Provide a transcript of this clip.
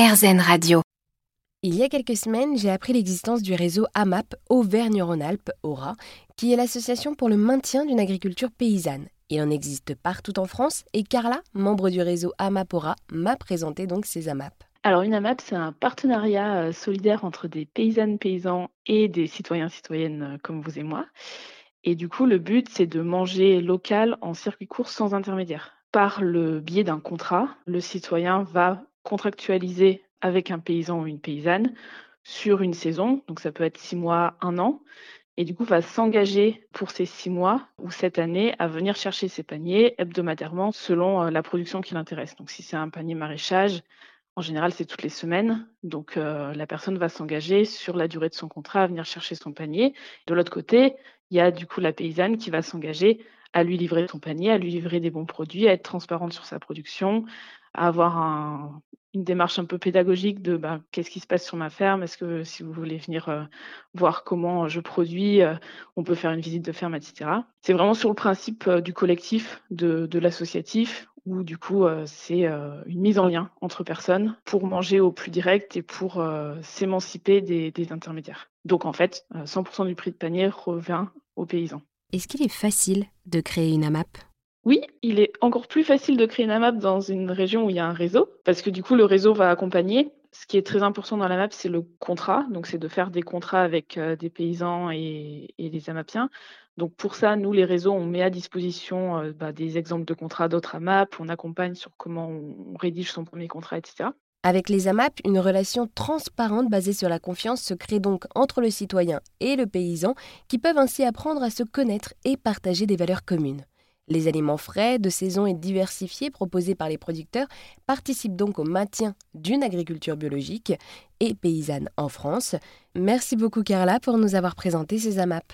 RZN Radio. Il y a quelques semaines, j'ai appris l'existence du réseau AMAP Auvergne-Rhône-Alpes, AURA, qui est l'association pour le maintien d'une agriculture paysanne. Il en existe partout en France et Carla, membre du réseau AMAP AURA, m'a présenté donc ces AMAP. Alors une AMAP, c'est un partenariat euh, solidaire entre des paysannes, paysans et des citoyens, citoyennes euh, comme vous et moi. Et du coup, le but, c'est de manger local en circuit court sans intermédiaire. Par le biais d'un contrat, le citoyen va contractualiser avec un paysan ou une paysanne sur une saison, donc ça peut être six mois, un an, et du coup va s'engager pour ces six mois ou cette année à venir chercher ses paniers hebdomadairement selon euh, la production qui l'intéresse. Donc si c'est un panier maraîchage, en général c'est toutes les semaines, donc euh, la personne va s'engager sur la durée de son contrat à venir chercher son panier. De l'autre côté, il y a du coup la paysanne qui va s'engager à lui livrer son panier, à lui livrer des bons produits, à être transparente sur sa production, à avoir un, une démarche un peu pédagogique de bah, qu'est-ce qui se passe sur ma ferme, est-ce que si vous voulez venir euh, voir comment je produis, euh, on peut faire une visite de ferme, etc. C'est vraiment sur le principe euh, du collectif, de, de l'associatif, où du coup c'est une mise en lien entre personnes pour manger au plus direct et pour s'émanciper des, des intermédiaires. Donc en fait, 100% du prix de panier revient aux paysans. Est-ce qu'il est facile de créer une AMAP oui, il est encore plus facile de créer une AMAP dans une région où il y a un réseau, parce que du coup, le réseau va accompagner. Ce qui est très important dans la map, c'est le contrat. Donc, c'est de faire des contrats avec euh, des paysans et, et, les AMAPiens. Donc, pour ça, nous, les réseaux, on met à disposition euh, bah, des exemples de contrats d'autres AMAP. On accompagne sur comment on rédige son premier contrat, etc. Avec les AMAP, une relation transparente basée sur la confiance se crée donc entre le citoyen et le paysan, qui peuvent ainsi apprendre à se connaître et partager des valeurs communes. Les aliments frais, de saison et diversifiés proposés par les producteurs participent donc au maintien d'une agriculture biologique et paysanne en France. Merci beaucoup Carla pour nous avoir présenté ces AMAP.